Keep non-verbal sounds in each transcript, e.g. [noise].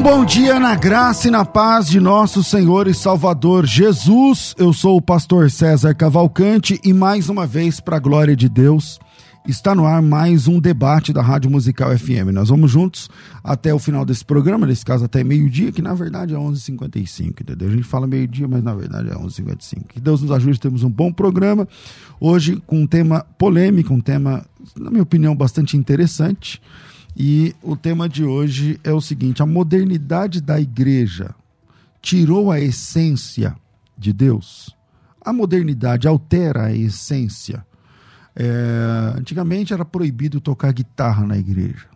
Um bom dia na graça e na paz de nosso Senhor e Salvador Jesus. Eu sou o pastor César Cavalcante e mais uma vez, para a glória de Deus, está no ar mais um debate da Rádio Musical FM. Nós vamos juntos até o final desse programa, nesse caso até meio-dia, que na verdade é 11h55, entendeu? A gente fala meio-dia, mas na verdade é 11h55. Que Deus nos ajude, temos um bom programa. Hoje com um tema polêmico, um tema, na minha opinião, bastante interessante. E o tema de hoje é o seguinte: a modernidade da igreja tirou a essência de Deus? A modernidade altera a essência? É, antigamente era proibido tocar guitarra na igreja.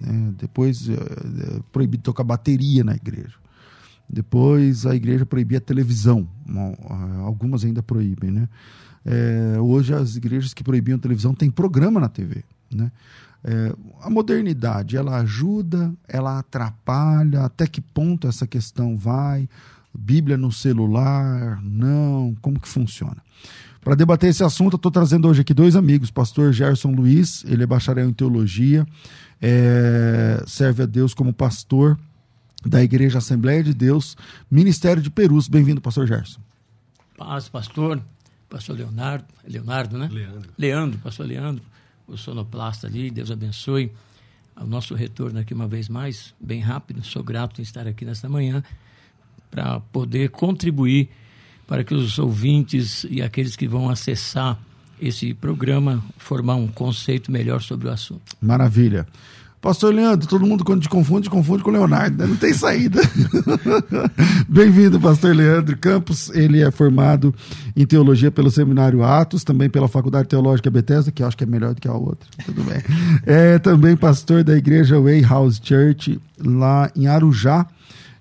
Né? Depois é, é, proibido tocar bateria na igreja. Depois a igreja proibia televisão. Algumas ainda proíbem, né? É, hoje as igrejas que proibiam televisão têm programa na TV, né? É, a modernidade, ela ajuda, ela atrapalha, até que ponto essa questão vai? Bíblia no celular, não, como que funciona? Para debater esse assunto, eu estou trazendo hoje aqui dois amigos, pastor Gerson Luiz, ele é bacharel em teologia, é, serve a Deus como pastor da Igreja Assembleia de Deus, Ministério de Perus. Bem-vindo, pastor Gerson. Paz, pastor, pastor Leonardo, Leonardo, né? Leandro. Leandro, pastor Leandro o sonoplasta ali, Deus abençoe o nosso retorno aqui uma vez mais, bem rápido. Sou grato em estar aqui nesta manhã para poder contribuir para que os ouvintes e aqueles que vão acessar esse programa formar um conceito melhor sobre o assunto. Maravilha. Pastor Leandro, todo mundo quando te confunde, confunde com o Leonardo, né? não tem saída. [laughs] Bem-vindo, Pastor Leandro Campos. Ele é formado em teologia pelo Seminário Atos, também pela Faculdade Teológica Bethesda, que eu acho que é melhor do que a outra. Tudo bem. É também pastor da Igreja Way House Church, lá em Arujá.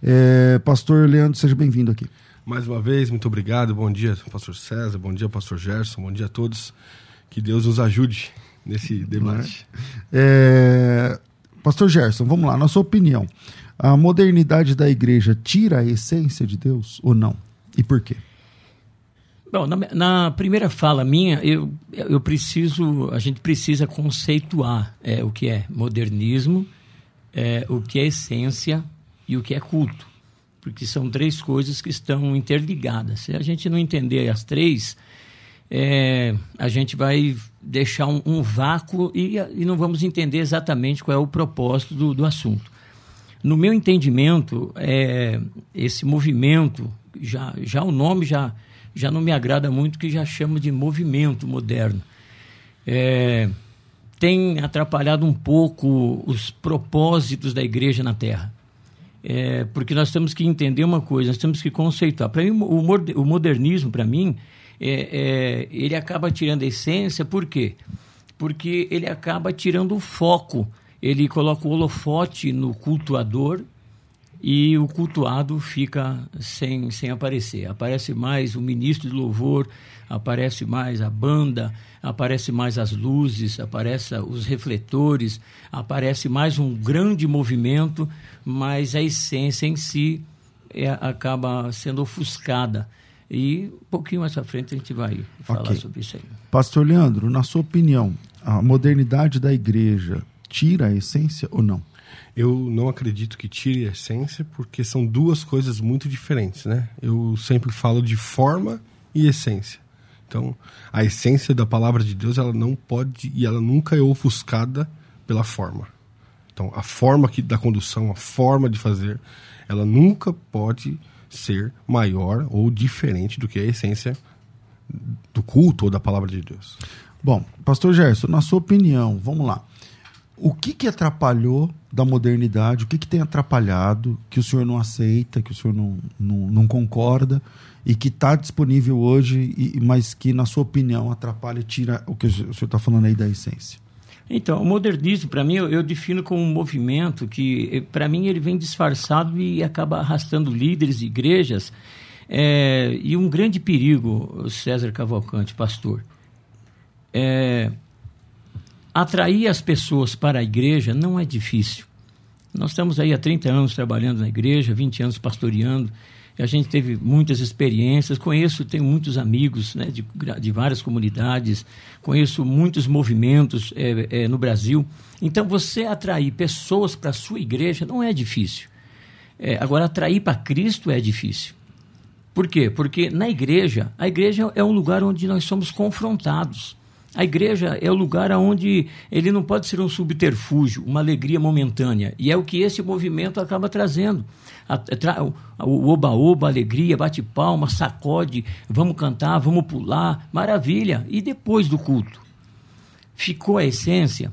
É, pastor Leandro, seja bem-vindo aqui. Mais uma vez, muito obrigado. Bom dia, Pastor César. Bom dia, Pastor Gerson. Bom dia a todos. Que Deus nos ajude nesse debate. É, Pastor Gerson, vamos lá, na sua opinião, a modernidade da igreja tira a essência de Deus ou não? E por quê? Bom, na, na primeira fala minha, eu, eu preciso, a gente precisa conceituar é, o que é modernismo, é, o que é essência e o que é culto. Porque são três coisas que estão interligadas. Se a gente não entender as três, é, a gente vai deixar um, um vácuo e, e, não vamos entender exatamente qual é o propósito do, do assunto. No meu entendimento, é, esse movimento, já, já o nome já, já não me agrada muito, que já chama de movimento moderno. É, tem atrapalhado um pouco os propósitos da igreja na Terra. É, porque nós temos que entender uma coisa, nós temos que conceituar. Para mim, o modernismo, para mim, é, é, ele acaba tirando a essência, por quê? Porque ele acaba tirando o foco, ele coloca o holofote no cultuador e o cultuado fica sem, sem aparecer. Aparece mais o ministro de louvor, aparece mais a banda, aparece mais as luzes, aparece os refletores, aparece mais um grande movimento, mas a essência em si é, acaba sendo ofuscada. E um pouquinho mais à frente a gente vai falar okay. sobre isso aí. Pastor Leandro, na sua opinião, a modernidade da igreja tira a essência ou não? Eu não acredito que tire a essência, porque são duas coisas muito diferentes, né? Eu sempre falo de forma e essência. Então, a essência da palavra de Deus, ela não pode e ela nunca é ofuscada pela forma. Então, a forma que, da condução, a forma de fazer, ela nunca pode ser maior ou diferente do que a essência do culto ou da palavra de Deus. Bom, pastor Gerson, na sua opinião, vamos lá. O que, que atrapalhou da modernidade? O que, que tem atrapalhado que o senhor não aceita, que o senhor não, não, não concorda e que está disponível hoje, e, mas que, na sua opinião, atrapalha e tira o que o senhor está falando aí da essência? Então, o modernismo, para mim, eu, eu, defino como um movimento que, eh, para mim, ele vem disfarçado e acaba arrastando líderes de igrejas. É, e um grande perigo, César Cavalcante, pastor, é, atrair as pessoas para a igreja não é difícil. Nós estamos aí há 30 anos trabalhando na igreja, 20 anos pastoreando, a gente teve muitas experiências, conheço, tenho muitos amigos né, de, de várias comunidades, conheço muitos movimentos é, é, no Brasil. Então, você atrair pessoas para a sua igreja não é difícil. É, agora, atrair para Cristo é difícil. Por quê? Porque na igreja, a igreja é um lugar onde nós somos confrontados. A igreja é o lugar onde ele não pode ser um subterfúgio, uma alegria momentânea. E é o que esse movimento acaba trazendo. O oba-oba, alegria, bate palma, sacode, vamos cantar, vamos pular, maravilha. E depois do culto? Ficou a essência?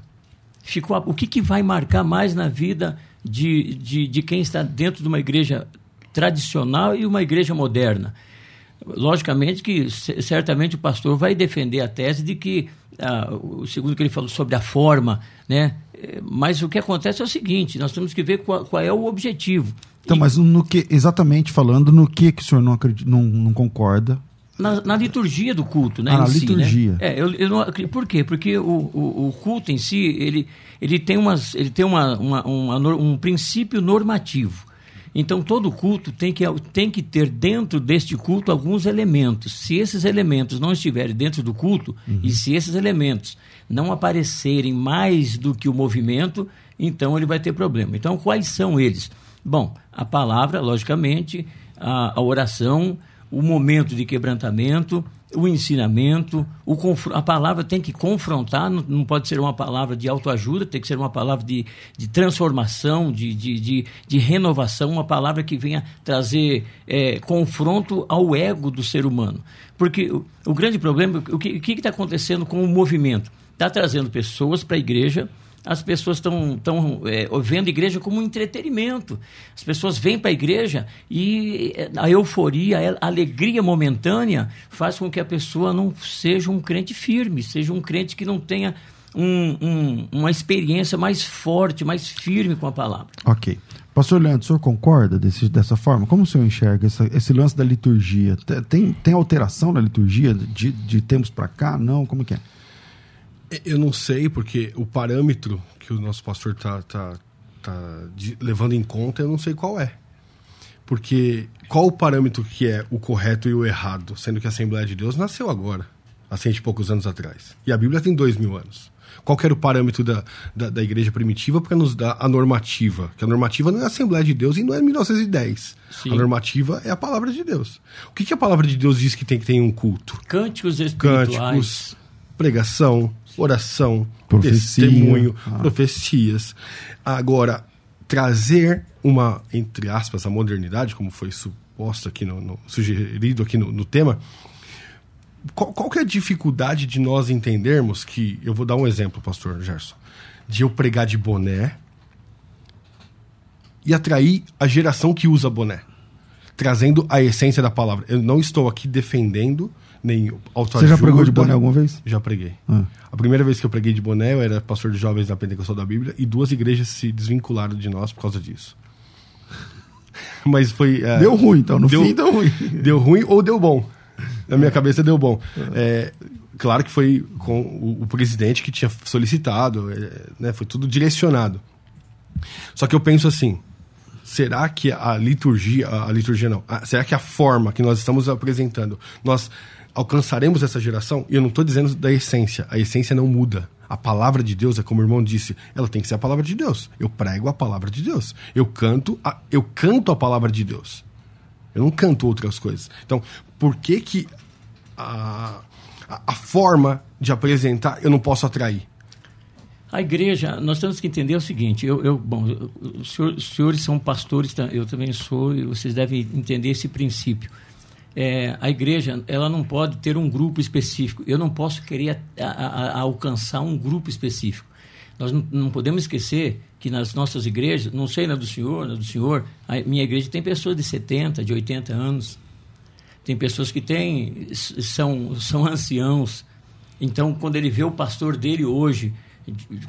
Ficou a... O que, que vai marcar mais na vida de, de, de quem está dentro de uma igreja tradicional e uma igreja moderna? Logicamente que certamente o pastor vai defender a tese de que, ah, o segundo que ele falou sobre a forma, né? Mas o que acontece é o seguinte: nós temos que ver qual, qual é o objetivo. Então, e, mas no que, exatamente falando, no que, que o senhor não, acredita, não, não concorda? Na, na, liturgia do culto, né? Ah, na si, né? liturgia. Né? É, eu, eu não, por quê? Porque o, o, o, culto em si, ele, ele tem, umas, ele tem uma, uma, uma, um princípio normativo. Então, todo culto tem que, tem que ter dentro deste culto alguns elementos. Se esses elementos não estiverem dentro do culto, uhum. e se esses elementos não aparecerem mais do que o movimento, então ele vai ter problema. Então, quais são eles? Bom, a palavra, logicamente, a, a oração, o momento de quebrantamento, o ensinamento, o a palavra tem que confrontar, não, não, pode ser uma palavra de autoajuda, tem que ser uma palavra de, de transformação, de, de, de, de renovação, uma palavra que venha trazer é, confronto ao ego do ser humano. Porque o, o grande problema, o que está acontecendo com o movimento? Está trazendo pessoas para a igreja as pessoas estão tão, é, vendo a igreja como um entretenimento. As pessoas vêm para a igreja e é, a euforia, a alegria momentânea faz com que a pessoa não seja um crente firme, seja um crente que não tenha um, um, uma experiência mais forte, mais firme com a palavra. Ok. Pastor Leandro, o senhor concorda desse, dessa forma? Como o senhor enxerga essa, esse lance da liturgia? Tem, tem alteração na liturgia de, de tempos para cá? Não? Como que é? Eu não sei, porque o parâmetro que o nosso pastor está tá, tá levando em conta, eu não sei qual é. Porque qual o parâmetro que é o correto e o errado, sendo que a Assembleia de Deus nasceu agora, há cento e poucos anos atrás. E a Bíblia tem dois mil anos. Qual era o parâmetro da, da, da igreja primitiva para nos dar a normativa? Que a normativa não é a Assembleia de Deus e não é 1910. Sim. A normativa é a palavra de Deus. O que, que a palavra de Deus diz que tem que ter em um culto? Cânticos espirituais. Cânticos, pregação, oração, Profecia. testemunho, ah. profecias. Agora, trazer uma, entre aspas, a modernidade, como foi suposto aqui no, no sugerido aqui no, no tema, qual, qual que é a dificuldade de nós entendermos que, eu vou dar um exemplo, pastor Gerson, de eu pregar de boné e atrair a geração que usa boné, trazendo a essência da palavra. Eu não estou aqui defendendo nem autoajuda. Você já pregou de boné alguma vez? Já preguei. Ah. A primeira vez que eu preguei de boné, eu era pastor de jovens da Pentecostal da Bíblia e duas igrejas se desvincularam de nós por causa disso. [laughs] Mas foi. É, deu ruim, então. No deu, fim deu ruim. [laughs] Deu ruim ou deu bom. Na minha cabeça deu bom. É, claro que foi com o, o presidente que tinha solicitado, é, né, foi tudo direcionado. Só que eu penso assim: será que a liturgia, a, a liturgia não, a, será que a forma que nós estamos apresentando, nós alcançaremos essa geração? E eu não estou dizendo da essência. A essência não muda. A palavra de Deus, é como o irmão disse, ela tem que ser a palavra de Deus. Eu prego a palavra de Deus. Eu canto a, eu canto a palavra de Deus. Eu não canto outras coisas. Então, por que que a, a, forma de apresentar eu não posso atrair? A igreja, nós temos que entender o seguinte: eu, eu bom, os senhores, os senhores são pastores, eu também sou, e vocês devem entender esse princípio é, a igreja ela não pode ter um grupo específico. Eu não posso querer a, a, a alcançar um grupo específico. Nós não, não, podemos esquecer que nas nossas igrejas, não sei na do senhor, na do senhor, a minha igreja tem pessoas de 70, de 80 anos. Tem pessoas que têm, são, são anciãos. Então, quando ele vê o pastor dele hoje,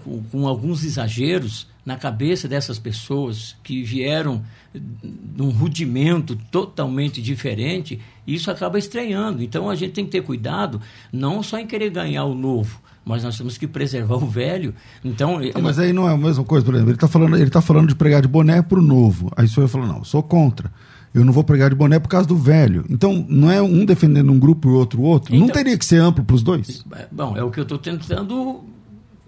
com, com alguns exageros na cabeça dessas pessoas que vieram de um rudimento totalmente diferente, isso acaba estranhando. Então, a gente tem que ter cuidado, não só em querer ganhar o novo, mas nós temos que preservar o velho. Então, não, mas aí não é a mesma coisa, por exemplo, ele está falando, ele tá falando de pregar de boné para o novo. Aí o senhor falou, não, sou contra. Eu não vou pregar de boné por causa do velho. Então, não é um defendendo um grupo e outro o outro? Então, não teria que ser amplo para os dois? Bom, é o que eu estou tentando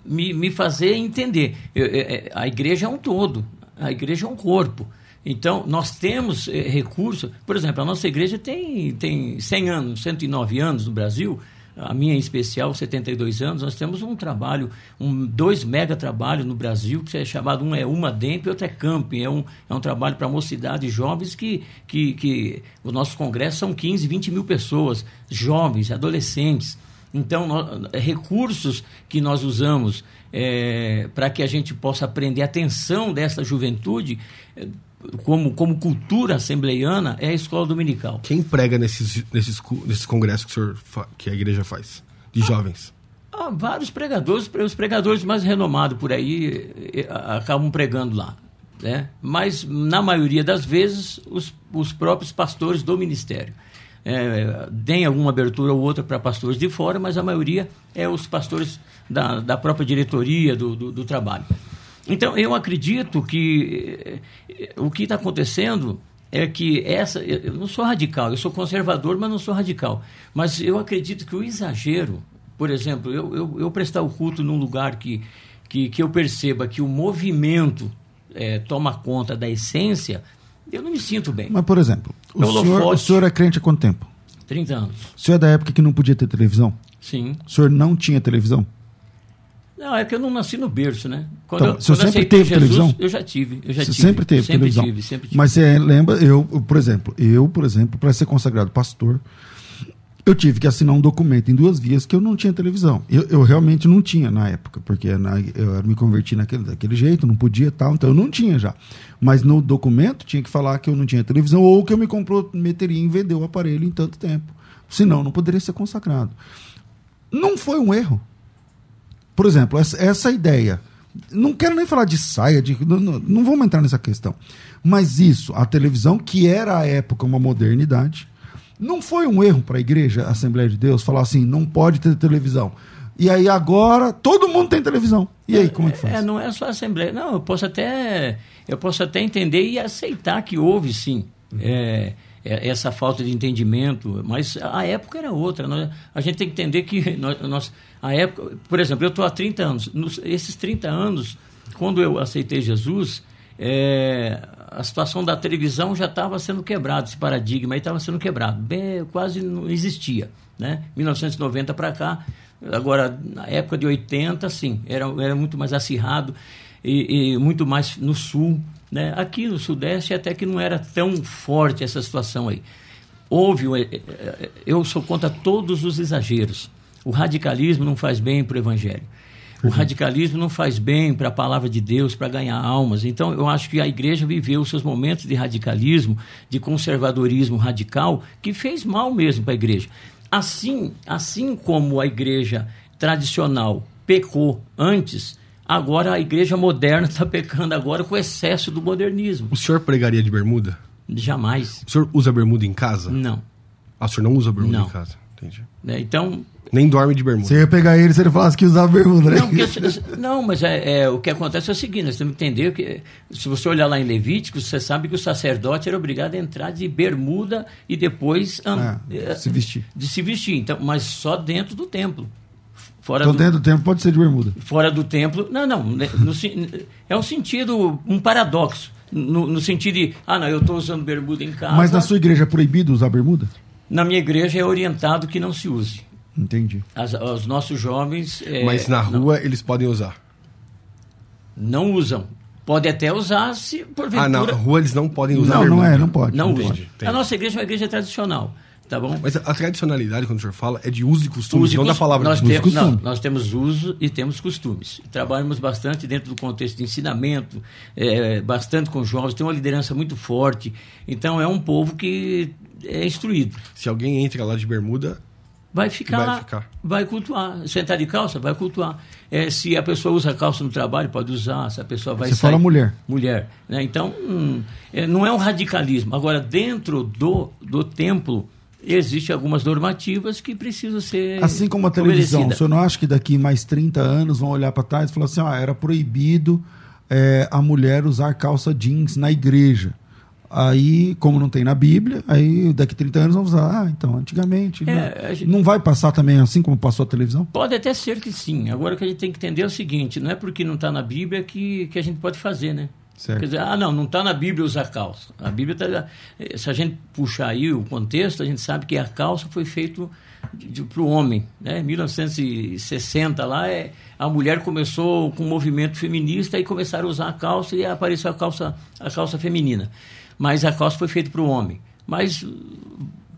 me, me fazer entender. Eu, eu, é, é, a igreja é um todo, a igreja é um corpo. Então, nós temos eh, recursos. Por exemplo, a nossa igreja tem, tem 100 anos, 109 anos no Brasil a minha em especial, 72 anos, nós temos um trabalho, um, dois mega trabalhos no Brasil, que é chamado, um é Uma Demp e outro é Camping. É um, é um trabalho para mocidade jovens que, que, que o nosso congresso são 15, 20 mil pessoas, jovens, adolescentes. Então, nós, recursos que nós usamos é, para que a gente possa aprender a atenção dessa juventude, como, como cultura assembleiana é a escola dominical. Quem prega nesses, nesses, nesses congressos que, senhor, que a igreja faz, de jovens? Há vários pregadores, os pregadores mais renomados por aí eh, acabam pregando lá. Né? Mas, na maioria das vezes, os, os próprios pastores do ministério. É, alguma abertura ou outra para pastores de fora, mas a maioria é os pastores da, da própria diretoria do, do, do trabalho. Então, eu acredito que eh, o que está acontecendo é que essa. Eu não sou radical, eu sou conservador, mas não sou radical. Mas eu acredito que o exagero, por exemplo, eu, eu, eu prestar o culto num lugar que, que, que eu perceba que o movimento é, toma conta da essência, eu não me sinto bem. Mas, por exemplo, o, senhor, o senhor é crente há quanto tempo? 30 anos. O senhor é da época que não podia ter televisão? Sim. O senhor não tinha televisão? Não, é que eu não nasci no berço, né? Quando, então, eu, você sempre teve Jesus, televisão? Eu já tive, eu já você tive. sempre teve sempre televisão? Tive, sempre tive. Mas você lembra, eu, por exemplo, eu, por exemplo, para ser consagrado pastor, eu tive que assinar um documento em duas vias que eu não tinha televisão. Eu, eu realmente não tinha na época, porque na, eu me converti naquele, daquele jeito, não podia tal, então eu não tinha já. Mas no documento tinha que falar que eu não tinha televisão ou que eu me comprometeria em vender o aparelho em tanto tempo. Senão, não poderia ser consagrado. Não foi um erro. Por exemplo, essa, essa ideia. Não quero nem falar de saia, de, não, não, não vamos entrar nessa questão. Mas isso, a televisão, que era à época uma modernidade, não foi um erro para a igreja, a Assembleia de Deus, falar assim: não pode ter televisão. E aí agora todo mundo tem televisão. E aí, como é que faz? É, não é só a Assembleia. Não, eu posso até, eu posso até entender e aceitar que houve sim. Uhum. É, é, essa falta de entendimento, mas a época era outra. Nós, a gente tem que entender que [laughs] nós, nós a época, por exemplo, eu estou há 30 anos. Nos, esses 30 anos, quando eu aceitei Jesus, é, a situação da televisão já estava sendo quebrada, esse paradigma aí estava sendo quebrado. Bem, quase não existia. Né? 1990 para cá, agora, na época de 80, sim, era, era muito mais acirrado e, e muito mais no sul. Né? Aqui no Sudeste até que não era tão forte essa situação aí. Houve, é, é, eu sou contra todos os exageros. O radicalismo não faz bem para o Evangelho. O radicalismo não faz bem para a palavra de Deus, para ganhar almas. Então, eu acho que a igreja viveu seus momentos de radicalismo, de conservadorismo radical, que fez mal mesmo para a igreja. Assim, assim como a igreja tradicional pecou antes, Agora a igreja moderna está [laughs] pecando agora com o excesso do modernismo. O senhor pregaria de bermuda? Jamais. O senhor usa bermuda em casa? Não. Ah, o senhor não usa bermuda não. em casa? Entendi. É, então... Nem dorme de bermuda. Você ia pegar ele se ele falasse que usava bermuda, né? Não, porque, não mas é, é, o que acontece é o seguinte, nós temos que entender que se você olhar lá em Levítico, você sabe que o sacerdote era obrigado a entrar de bermuda e depois... É, se vestir. De se vestir, então, mas só dentro do templo. Fora então, do, dentro do templo pode ser de bermuda. Fora do templo, não, não. No, é um sentido, um paradoxo. No, no sentido de, ah, não, eu estou usando bermuda em casa. Mas na sua igreja é proibido usar bermuda? Na minha igreja é orientado que não se use. Entendi. As, os nossos jovens. É, Mas na rua não, eles podem usar? Não usam. Pode até usar se porventura. Ah, na rua eles não podem usar Não, não é, não pode. Não, não usa. A nossa igreja é uma igreja tradicional. Tá bom? Mas a, tradicionalidade, quando o senhor fala, é de uso e costumes, Uso e não da cos- palavra nós de temos, costume. não, nós temos uso e temos costumes. Trabalhamos bastante dentro do contexto de ensinamento, é, bastante com jovens, tem uma liderança muito forte. Então é um povo que é instruído. Se alguém entra lá de bermuda, Vai ficar Vai lá, ficar. vai cultuar. Sentar de calça, vai cultuar. É, se a pessoa usa calça no trabalho, pode usar. Se a pessoa vai Você sair... fala mulher. Mulher. né? Então, hum, é, não é um radicalismo. Agora, dentro do, do templo, existem algumas normativas que precisam ser Assim como a televisão, o senhor não acha que daqui mais 30 anos vão olhar para trás e falar assim, ah, era proibido é, a mulher usar calça jeans na igreja. Aí, como não tem na Bíblia, aí daqui 30 anos vão usar. Ah, então, antigamente. É, né? a gente- Não vai passar também assim como passou a televisão? Pode até ser que sim. Agora o que a gente tem que entender é o seguinte: não é porque não está na Bíblia que, que a gente pode fazer, né? Certo. Quer dizer, ah, não, não está na Bíblia usar calça. A Bíblia está. Se a gente puxar aí o contexto, a gente sabe que a calça foi feito para o homem. Né? Em 1960 lá, é, a mulher começou com um movimento feminista e começaram a usar a calça e apareceu a calça, a calça feminina. Mas a calça foi feita para o homem. Mas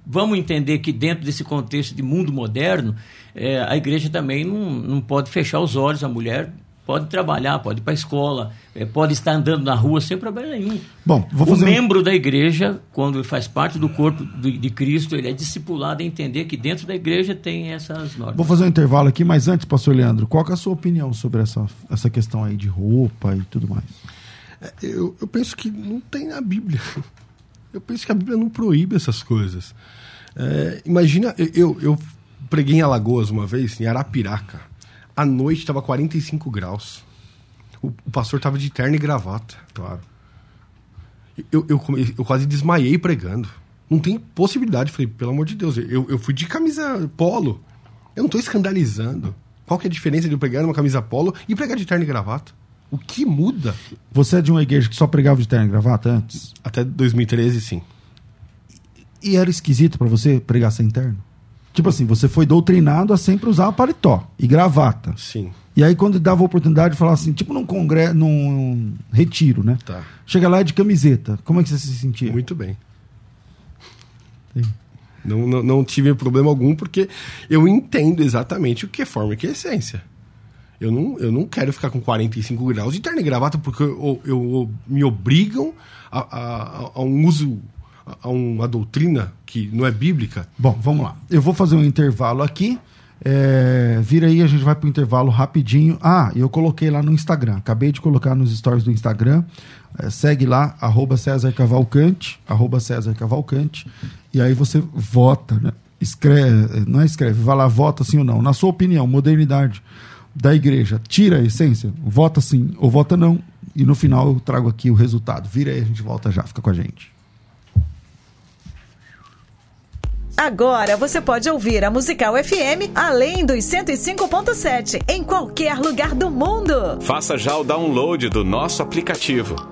vamos entender que dentro desse contexto de mundo moderno, eh, a igreja também não, não pode fechar os olhos. A mulher pode trabalhar, pode ir para a escola, eh, pode estar andando na rua sem problema nenhum. Bom, vou o fazer um- membro da igreja, quando ele faz parte do corpo de, de Cristo, ele é discipulado a entender que dentro da igreja tem essas normas. Vou fazer um intervalo aqui, mas antes, pastor Leandro, qual é a sua opinião sobre essa, essa questão aí de roupa e tudo mais? É, Eu, eu penso que não tem na Bíblia. [laughs] Eu penso que a Bíblia não proíbe essas coisas. É, imagina, eu, eu, preguei em Alagoas uma vez, em Arapiraca. À noite estava 45 graus. O, o pastor estava de terno e gravata. Claro. Eu, eu, eu quase desmaiei pregando. Não tem possibilidade. Falei, pelo amor de Deus, eu, eu fui de camisa polo. Eu não estou escandalizando. Qual que é a diferença de eu pregar numa camisa polo e pregar de terno e gravata? O que muda? Você é de uma igreja que só pregava de terno e gravata antes? Até 2013, sim. E era esquisito pra você pregar sem terno? Tipo assim, você foi doutrinado a sempre usar paletó e gravata. Sim. E aí, quando dava a oportunidade de falar assim, tipo num congresso, num retiro, né? Tá. Chega lá é de camiseta. Como é que você se sentia? Muito bem. Sim. Não, não, não tive problema algum, porque eu entendo exatamente o que é forma e o que é essência. Eu não, eu não quero ficar com 45 graus de terno e gravata, porque eu, eu- me obrigam a, a- a um uso, a, a uma doutrina que não é bíblica. Bom, vamos lá. Eu vou fazer um intervalo aqui. É, vira aí, a gente vai pro intervalo rapidinho. Ah, eu coloquei lá no Instagram. Acabei de colocar nos stories do Instagram. É, segue lá, arroba César Cavalcante, arroba César Cavalcante. E aí você vota, né? Escreve, não é escreve, vai lá, vota sim ou não. Na sua opinião, modernidade da igreja, tira a essência? Vota sim ou vota não. E no final eu trago aqui o resultado. Vira aí, a gente volta já, fica com a gente. Agora você pode ouvir a Musical FM além dos 105.7 em qualquer lugar do mundo. Faça já o download do nosso aplicativo.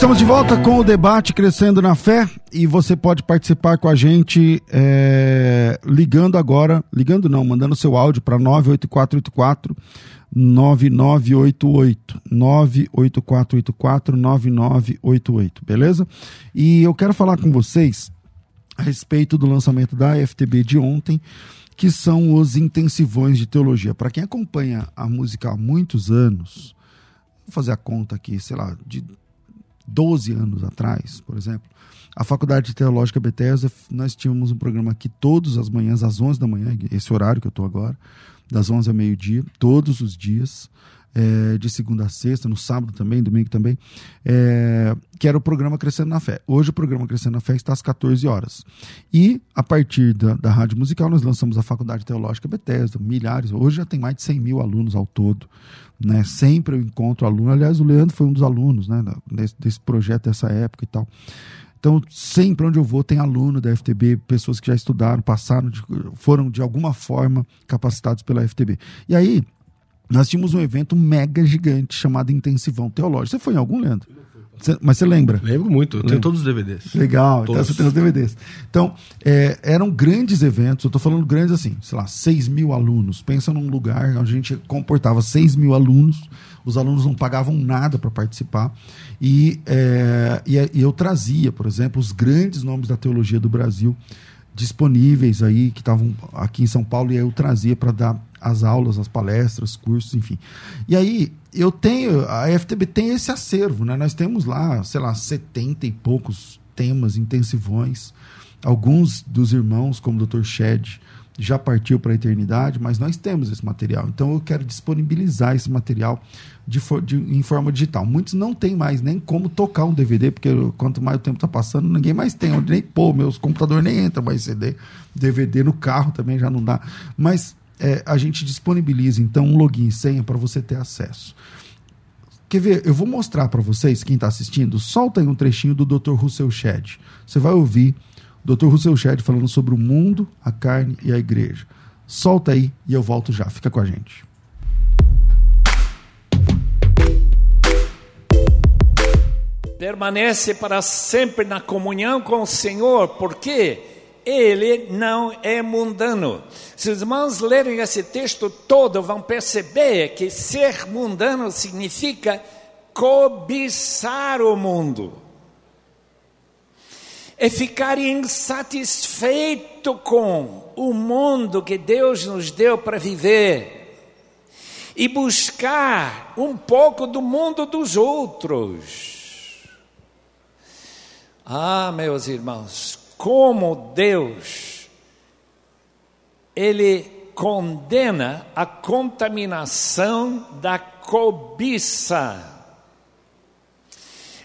Estamos de volta com o debate Crescendo na Fé e você pode participar com a gente é, ligando agora, ligando não, mandando seu áudio para 98484 9988 98484 9988, beleza? E eu quero falar com vocês a respeito do lançamento da FTB de ontem, que são os intensivões de teologia. Para quem acompanha a música há muitos anos, vou fazer a conta aqui, sei lá, de 12 anos atrás, por exemplo, a Faculdade Teológica Bethesda, nós tínhamos um programa aqui todas as manhãs, às 11 da manhã, esse horário que eu estou agora, das 11 ao meio-dia, todos os dias, é, de segunda a sexta, no sábado também, domingo também, é, que era o programa Crescendo na Fé. Hoje o programa Crescendo na Fé está às 14 horas. E, a partir da, da Rádio Musical, nós lançamos a Faculdade Teológica Bethesda, milhares, hoje já tem mais de 100 mil alunos ao todo. Né? Sempre eu encontro aluno, aliás, o Leandro foi um dos alunos né, desse, desse projeto, dessa época e tal. Então, sempre onde eu vou tem aluno da FTB, pessoas que já estudaram, passaram, de, foram de alguma forma capacitados pela FTB. E aí, nós tínhamos um evento mega gigante chamado Intensivão Teológico. Você foi em algum, Leandro? Cê, mas você lembra? Lembro muito, eu tenho todos os DVDs. Legal, então todos. então você tem os DVDs. Então, é, eram grandes eventos, eu estou falando grandes assim, sei lá, 6 mil alunos. Pensa num lugar onde a gente comportava 6 mil alunos, os alunos não pagavam nada para participar. E, é, e, e eu trazia, por exemplo, os grandes nomes da teologia do Brasil disponíveis aí, que estavam aqui em São Paulo, e aí eu trazia para dar as aulas, as palestras, cursos, enfim. E aí eu tenho, a FTB tem esse acervo, né? Nós temos lá, sei lá, 70 e poucos temas, intensivões. Alguns dos irmãos, como o Dr. Shed, já partiu para a eternidade, mas nós temos esse material. Então eu quero disponibilizar esse material de, de, em forma digital. Muitos não têm mais nem como tocar um DVD, porque quanto mais o tempo está passando, ninguém mais tem onde nem pôr. Meus computadores nem entram mais CD. DVD no carro também já não dá. Mas é, a gente disponibiliza então um login e senha para você ter acesso. Quer ver? Eu vou mostrar para vocês, quem está assistindo, solta aí um trechinho do Dr. Russell Shedd. Você vai ouvir Dr. Russell Shedd falando sobre o mundo, a carne e a igreja. Solta aí e eu volto já. Fica com a gente. Permanece para sempre na comunhão com o Senhor, porque ele não é mundano. Se os irmãos lerem esse texto todo, vão perceber que ser mundano significa cobiçar o mundo é ficar insatisfeito com o mundo que Deus nos deu para viver e buscar um pouco do mundo dos outros. Ah, meus irmãos, como Deus, Ele condena a contaminação da cobiça.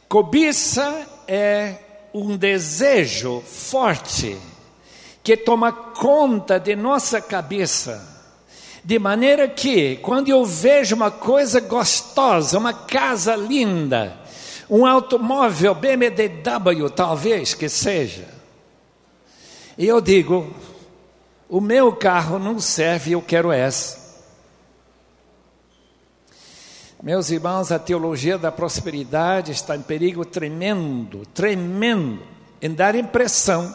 Cobiça é um desejo forte que toma conta de nossa cabeça. De maneira que, quando eu vejo uma coisa gostosa, uma casa linda, um automóvel BMW, talvez que seja, e eu digo: o meu carro não serve, eu quero essa. Meus irmãos, a teologia da prosperidade está em perigo tremendo, tremendo, em dar impressão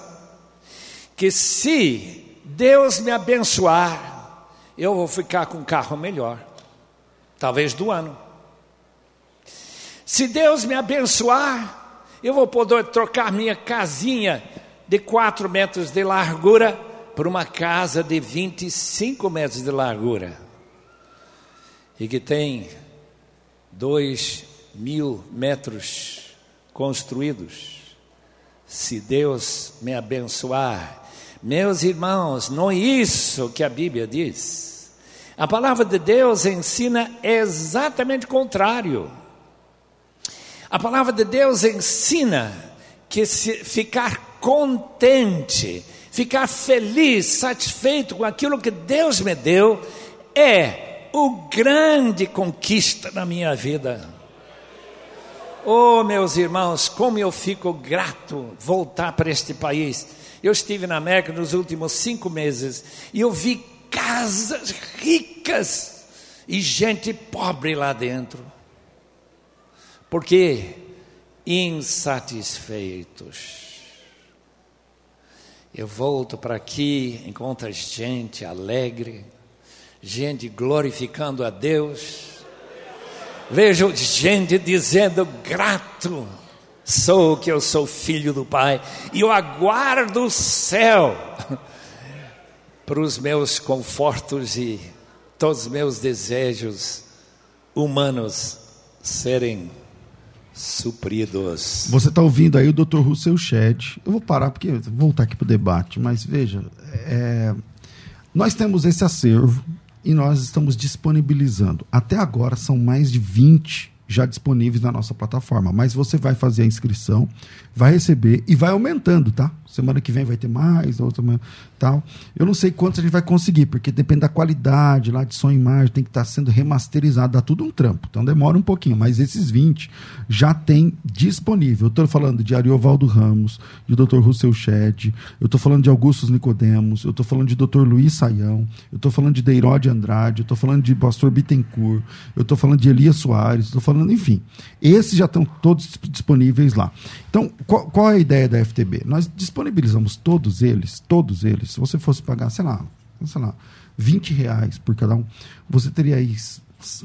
que se Deus me abençoar, eu vou ficar com um carro melhor, talvez do ano. Se Deus me abençoar, eu vou poder trocar minha casinha de 4 metros de largura por uma casa de 25 metros de largura e que tem dois mil metros construídos. Se Deus me abençoar, meus irmãos, não é isso que a Bíblia diz. A palavra de Deus ensina exatamente o contrário. A palavra de Deus ensina que se ficar contente, ficar feliz, satisfeito com aquilo que Deus me deu, é o grande conquista na minha vida. Oh, meus irmãos, como eu fico grato voltar para este país. Eu estive na América nos últimos cinco meses e eu vi casas ricas e gente pobre lá dentro. Porque insatisfeitos. Eu volto para aqui, encontro gente alegre, gente glorificando a Deus. Vejo gente dizendo grato, sou que eu sou filho do Pai, e eu aguardo o céu [laughs] para os meus confortos e todos os meus desejos humanos serem supridos. Você está ouvindo aí o Dr. Russell Chat. Eu vou parar porque vou voltar aqui para o debate, mas veja, é, nós temos esse acervo e nós estamos disponibilizando. Até agora são mais de 20 já disponíveis na nossa plataforma. Mas você vai fazer a inscrição, vai receber e vai aumentando, tá? Semana que vem vai ter mais, outra tal. Eu não sei quantos a gente vai conseguir, porque depende da qualidade lá de som e imagem, tem que estar tá sendo remasterizado, dá tudo um trampo. Então demora um pouquinho, mas esses 20 já tem disponível. Eu estou falando de Ariovaldo Ramos, de Dr. Russell Shedd, eu estou falando de Augustus Nicodemos, eu estou falando de Dr. Luiz Saião, eu estou falando de Deirode Andrade, eu estou falando de Pastor Bittencourt, eu estou falando de Elias Soares, estou falando, enfim. Esses já estão todos disponíveis lá. Então, qual, qual, é a ideia da FTB? Nós disponibilizamos todos eles, todos eles. Se você fosse pagar, sei lá, sei lá, 20 reais por cada um, você teria aí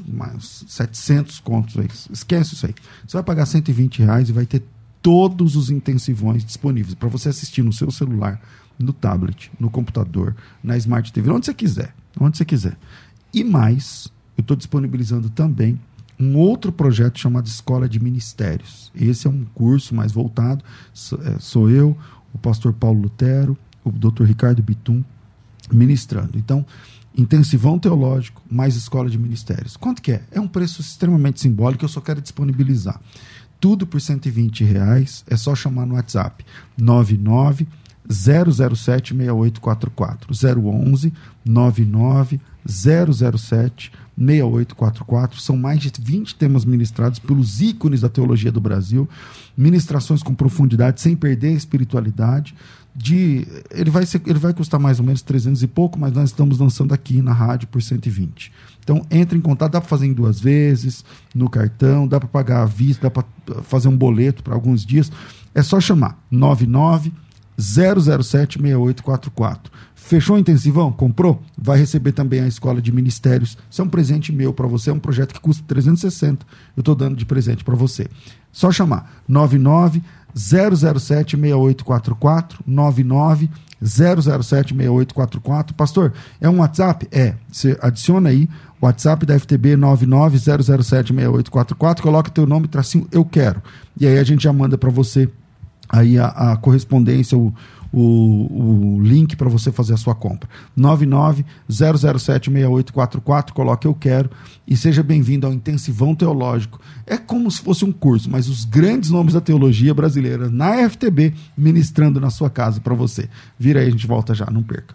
mais 700 contos aí. Esquece isso aí. Você vai pagar 120 reais e vai ter todos os intensivões disponíveis para você assistir no seu celular, no tablet, no computador, na Smart TV, onde você quiser. Onde você quiser. E mais, eu estou disponibilizando também um outro projeto chamado Escola de Ministérios. Esse é um curso mais voltado, é, sou eu, o pastor Paulo Lutero, o Dr. Ricardo Bitum ministrando. Então, intensivão teológico mais escola de ministérios. Quanto que é? É um preço extremamente simbólico, eu só quero disponibilizar. Tudo por 120 reais, é só chamar no WhatsApp 99 007 6844 011 99 007 6844. São mais de 20 temas ministrados pelos ícones da teologia do Brasil, ministrações com profundidade, sem perder a espiritualidade. De, ele, vai ser, ele vai custar mais ou menos 300 e pouco, mas nós estamos lançando aqui na rádio por 120. Então, entre em contato, dá para fazer em duas vezes, no cartão, dá para pagar à vista, dá para fazer um boleto para alguns dias. É só chamar 99 007 6844. Fechou o intensivão? Comprou? Vai receber também a escola de ministérios. Isso é um presente meu para você, é um projeto que custa 360. Eu estou dando de presente para você. Só chamar 99 007 6844 99 007 6844. Pastor, é um WhatsApp? É. Você adiciona aí o WhatsApp da FTB 990076844, coloca teu nome, tracinho, eu quero. E aí a gente já manda para você aí a, a correspondência, o, o, o link para você fazer a sua compra. 990076844, coloque eu quero e seja bem-vindo ao Intensivão Teológico. É como se fosse um curso, mas os grandes nomes da teologia brasileira na FTB ministrando na sua casa para você. Vira aí, a gente volta já, não perca.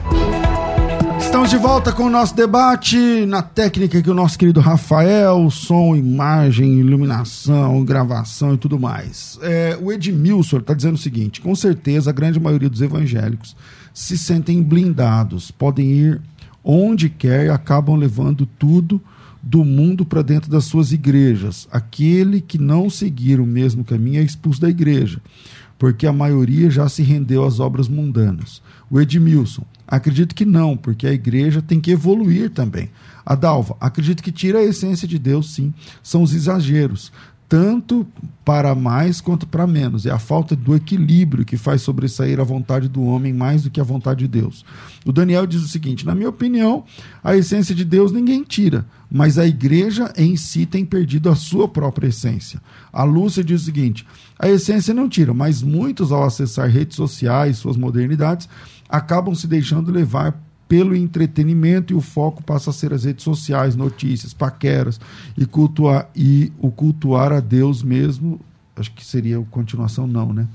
Estamos de volta com o nosso debate na técnica que o nosso querido Rafael, som, imagem, iluminação, gravação e tudo mais. É, o Edmilson está dizendo o seguinte: com certeza a grande maioria dos evangélicos se sentem blindados, podem ir onde quer e acabam levando tudo do mundo para dentro das suas igrejas. Aquele que não seguir o mesmo caminho é expulso da igreja, porque a maioria já se rendeu às obras mundanas. O Edmilson, Acredito que não, porque a igreja tem que evoluir também. Adalva, acredito que tira a essência de Deus, sim. São os exageros, tanto para mais quanto para menos. É a falta do equilíbrio que faz sobressair a vontade do homem mais do que a vontade de Deus. O Daniel diz o seguinte: na minha opinião, a essência de Deus ninguém tira, mas a igreja em si tem perdido a sua própria essência. A Lúcia diz o seguinte: a essência não tira, mas muitos, ao acessar redes sociais, suas modernidades, acabam se deixando levar pelo entretenimento e o foco passa a ser as redes sociais, notícias, paqueras e cultuar e o cultuar a Deus mesmo, acho que seria a continuação não, né?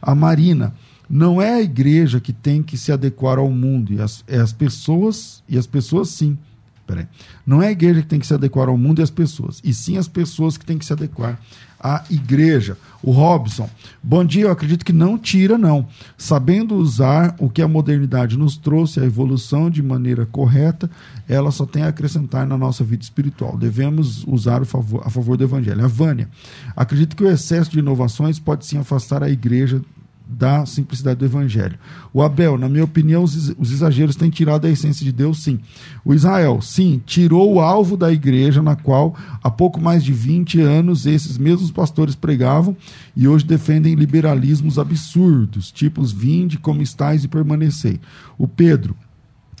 A Marina não é a igreja que tem que se adequar ao mundo e as, é as pessoas e as pessoas sim Peraí. Não é a igreja que tem que se adequar ao mundo e às pessoas, e sim as pessoas que têm que se adequar à igreja. O Robson, bom dia, eu acredito que não tira, não. Sabendo usar o que a modernidade nos trouxe, a evolução de maneira correta, ela só tem a acrescentar na nossa vida espiritual. Devemos usar a favor, a favor do evangelho. A Vânia, acredito que o excesso de inovações pode sim afastar a igreja da simplicidade do evangelho. O Abel, na minha opinião, os, os, exageros têm tirado a essência de Deus, sim. O Israel, sim, tirou o alvo da igreja na qual há pouco mais de 20 anos esses mesmos pastores pregavam e hoje defendem liberalismos absurdos, tipos vinde como estáis e permanecei. O Pedro,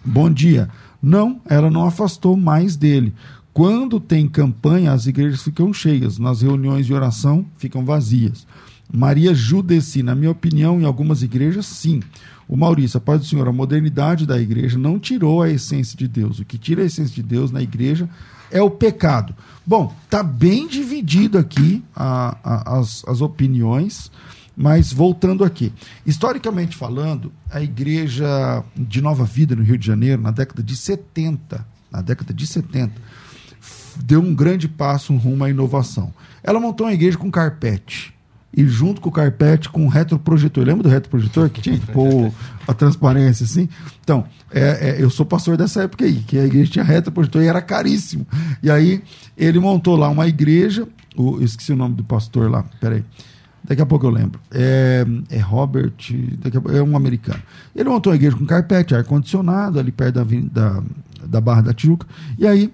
bom dia. Não, ela não afastou mais dele. Quando tem campanha, as igrejas ficam cheias, nas reuniões de oração ficam vazias. Maria Judeci, na minha opinião, em algumas igrejas, sim. O Maurício, a paz do Senhor, a modernidade da igreja não tirou a essência de Deus. O que tira a essência de Deus na igreja é o pecado. Bom, tá bem dividido aqui a, a, as, as opiniões, mas voltando aqui. Historicamente falando, a igreja de Nova Vida no Rio de Janeiro, na década de 70, na década de 70, deu um grande passo rumo à inovação. Ela montou uma igreja com carpete e junto com o carpete com o retroprojetor. Lembra do retroprojetor que tinha pôr a transparência assim? Então, é, é, eu sou pastor dessa época aí, que a igreja tinha retroprojetor e era caríssimo. E aí ele montou lá uma igreja, o, eu esqueci o nome do pastor lá, peraí. Daqui a pouco eu lembro. É, é Robert, a, é um americano. Ele montou uma igreja com carpete, ar-condicionado, ali perto da, da, da Barra da Tijuca. E aí,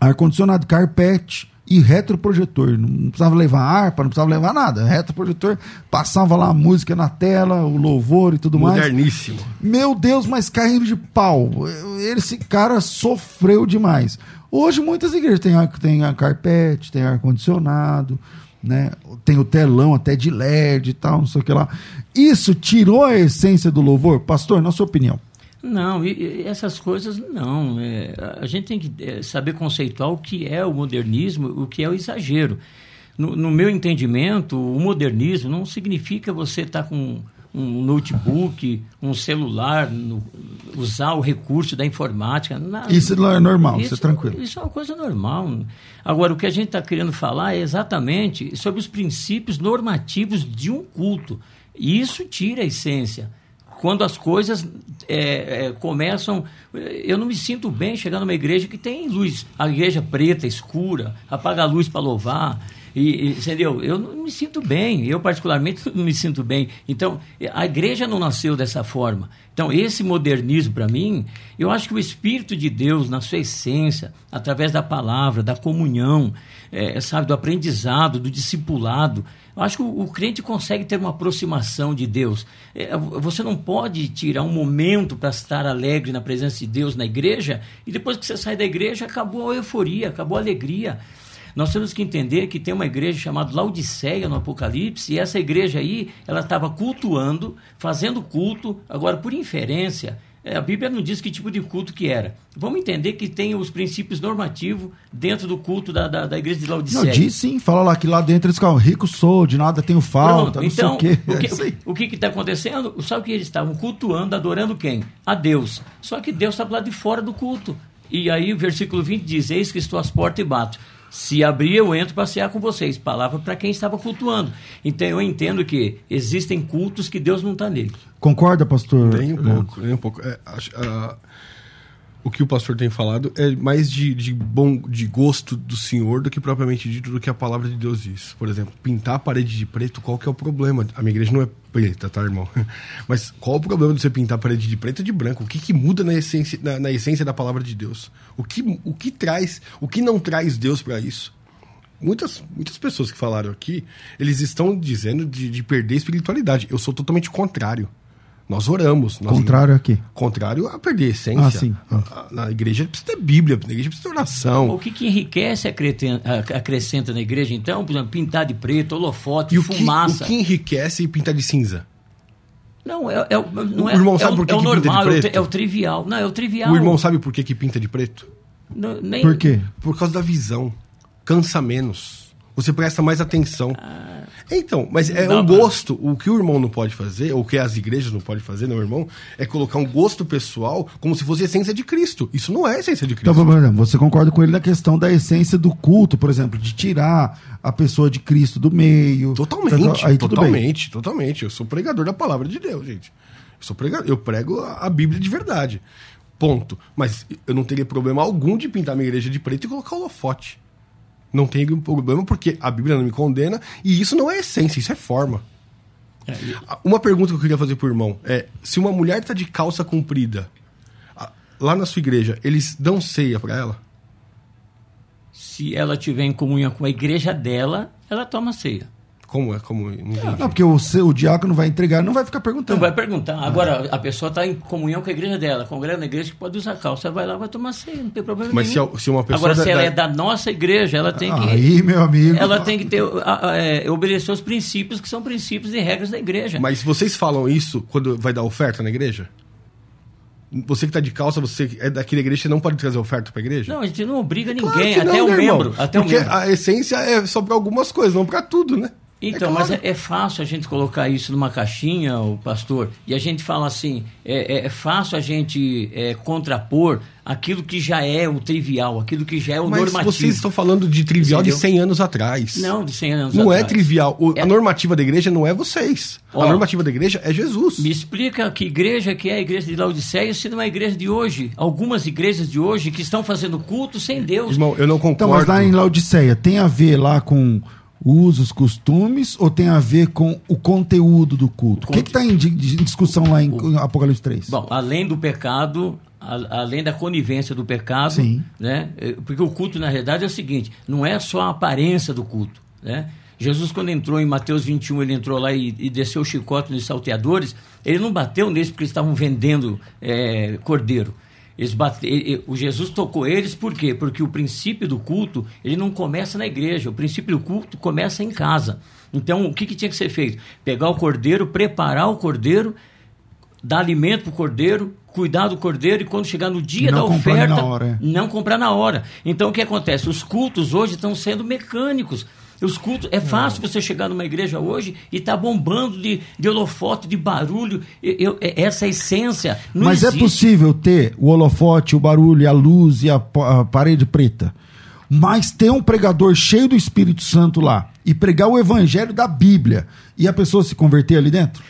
ar-condicionado, carpete, e retroprojetor. Não precisava levar harpa, não precisava levar nada. Retroprojetor, passava lá a música na tela, o louvor e tudo Moderníssimo. mais. Moderníssimo. Meu Deus, mas caindo de pau. Esse cara sofreu demais. Hoje muitas igrejas têm, têm carpete, tem ar-condicionado, né? tem o telão até de LED e tal, não sei o que lá. Isso tirou a essência do louvor? Pastor, na sua opinião. Não, e, e essas coisas não. É, a gente tem que é, saber conceituar o que é o modernismo, o que é o exagero. No, no meu entendimento, o modernismo não significa você estar tá com um notebook, um celular, no, usar o recurso da informática. Não, isso não é normal, isso, isso é tranquilo. Isso é uma coisa normal. Agora, o que a gente está querendo falar é exatamente sobre os princípios normativos de um culto. E isso tira a essência quando as coisas é, é, começam. Eu não me sinto bem chegando numa igreja que tem luz, a igreja preta, escura, apaga a luz para louvar. E, entendeu? Eu não me sinto bem, eu particularmente [laughs] não me sinto bem. Então, a igreja não nasceu dessa forma. Então, esse modernismo, para mim, eu acho que o Espírito de Deus, na sua essência, através da palavra, da comunhão, é, sabe, do aprendizado, do discipulado, eu acho que o, o crente consegue ter uma aproximação de Deus. É, você não pode tirar um momento para estar alegre na presença de Deus na igreja e depois que você sai da igreja acabou a euforia, acabou a alegria. Nós temos que entender que tem uma igreja chamada Laodiceia no Apocalipse, e essa igreja aí, ela estava cultuando, fazendo culto, agora por inferência, a Bíblia não diz que tipo de culto que era. Vamos entender que tem os princípios normativos dentro do culto da, da, da igreja de Laodiceia. Não, diz sim, fala lá que lá dentro eles ficam rico sou, de nada tenho falta, Pronto, então, o quê. O que [laughs] está acontecendo? Sabe o que eles estavam cultuando, adorando quem? A Deus. Só que Deus está lá de fora do culto. E aí o versículo 20 diz, eis que estou às portas e bato. Se abrir, eu entro para cear com vocês. Palavra para quem estava cultuando. Então eu entendo que existem cultos que Deus não está nele. Concorda, pastor? Nem um pouco, nem um pouco. É, a, o que o pastor tem falado é mais de, de bom de gosto do Senhor do que propriamente dito do que a palavra de Deus diz. Por exemplo, pintar a parede de preto, qual que é o problema? A minha igreja não é preta, tá, irmão? [laughs] Mas qual o problema de você pintar a parede de preto e de branco? O que, que muda na essência, na, na essência da palavra de Deus? O que, o que traz, o que não traz Deus para isso? Muitas, muitas pessoas que falaram aqui, eles estão dizendo de, de perder espiritualidade. Eu sou totalmente contrário. Nós oramos. Nós contrário a quê? Contrário a perder a essência. Ah, sim. Ah. Na igreja precisa ter Bíblia, na igreja precisa ter oração. O que, que enriquece acrescenta na igreja, então? Por exemplo, pintar de preto, holofote, e fumaça. O que, o que enriquece e pintar de cinza? Não, é, é, não o é, irmão sabe é, por que, é o que normal, pinta de preto? É o trivial. Não, é o trivial. O irmão sabe por que, que pinta de preto? Não, nem... Por quê? Por causa da visão. Cansa menos Você presta mais atenção. Ah. Então, mas é Não, um mas- gosto. O que o irmão não pode fazer, ou o que as igrejas não podem fazer, não, irmão, é colocar um gosto pessoal como se fosse a essência de Cristo. Isso não é a essência de Cristo. Então, por exemplo, você concorda com ele na questão da essência do culto, por exemplo, de tirar a pessoa de Cristo do meio. Totalmente, Aí tudo bem. totalmente, totalmente. Eu sou pregador da palavra de Deus, gente. Eu sou pregador, eu prego a a Bíblia de verdade. Ponto. Mas eu não teria problema algum de pintar minha igreja de preto e colocar holofote. Não tenho problema porque a Bíblia não me condena e isso não é essência, isso é forma. É, e- Uma pergunta que eu queria fazer pro irmão é: se uma mulher tá de calça comprida, lá na sua igreja, eles dão ceia pra ela? se ela tiver em comunhão com a igreja dela, ela toma ceia. Como é? Como não. Não, porque o, seu, o diácono vai entregar, não vai ficar perguntando. Não vai perguntar. Agora, a pessoa está em comunhão com a igreja dela, congrega na igreja que pode usar calça. Ela vai lá vai tomar ceia, não tem problema Mas nenhum. a- se uma pessoa Agora, da- se ela da- é da nossa igreja, ela tem que. Aí, meu amigo. Ela tem que ter, a- a- é, obedecer os princípios que são princípios e regras da igreja. Mas vocês falam isso quando vai dar oferta na igreja? Você que tá de calça, você é daquela igreja, você não pode trazer oferta pra igreja? Não, a gente não obriga Claro ninguém, até não, o né, membro. Até o Porque membro. a essência é só pra algumas coisas, não pra tudo, né? Então, É mas claro. é, é fácil a gente colocar isso numa caixinha, o pastor, e a gente fala assim, é, é- é fácil a gente é, contrapor aquilo que já é o trivial, aquilo que já é o Mas normativo. vocês estão falando de trivial Entendeu? de 100 anos atrás. Não, de 100 anos Não é atrás. trivial. O- É- A normativa da igreja não é vocês. Ó. a normativa da igreja é Jesus. Me explica que igreja que é a igreja de Laodiceia se não é a igreja de hoje. Algumas igrejas de hoje que estão fazendo culto sem Deus. Irmão, eu não concordo. Então, mas lá em Laodiceia, tem a ver lá com usos, costumes, ou tem a ver com o conteúdo do culto? O que está em, di- di- discussão lá em Apocalipse 3? Bom, além do pecado, a- além da conivência do pecado, Sim. né? Eh, Porque o culto, na realidade, é o seguinte: não é só a aparência do culto, né? Jesus, quando entrou em Mateus 21, ele entrou lá e, e desceu o chicote nos salteadores, ele não bateu neles porque eles estavam vendendo eh, cordeiro. Eles bate, o Jesus tocou eles por quê? Porque o princípio do culto, ele não começa na igreja, o princípio do culto começa em casa. Então, o que, que tinha que ser feito? Pegar o cordeiro, preparar o cordeiro, dar alimento para o cordeiro, cuidar do cordeiro e quando chegar no dia não da comprar oferta, na hora, é. não comprar na hora. Então o que acontece? Os cultos hoje estão sendo mecânicos. Os cultos, é fácil você chegar numa igreja hoje e tá bombando de, de holofote, de barulho. Eu- eu- é- essa essência não Mas é existe. possível ter o holofote, o barulho, a luz e a, a parede preta, mas ter um pregador cheio do Espírito Santo lá e pregar o evangelho da Bíblia e a pessoa se converter ali dentro?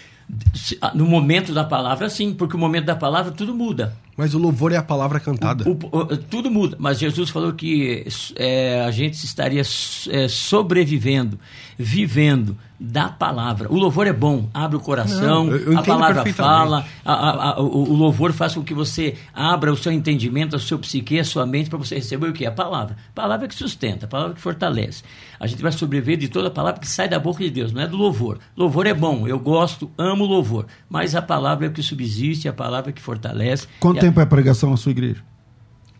Ah, No momento da palavra, sim, porque o momento da palavra tudo muda. Mas o louvor é a palavra cantada. O- o- tudo muda, mas Jesus falou que é, a gente estaria é, sobrevivendo, vivendo da palavra. O louvor é bom, abre o coração, Não, eu- eu a palavra fala, a- a- a- o, o louvor faz com que você abra o seu entendimento, o seu psique, a sua mente para você receber o que? A palavra. A palavra que sustenta, a palavra que fortalece. A gente vai sobreviver de toda a palavra que sai da boca de Deus, não é do louvor. Louvor é bom, eu gosto, amo louvor, mas a palavra é o que subsiste, a palavra que fortalece. Quanto a- tempo é a pregação na sua igreja?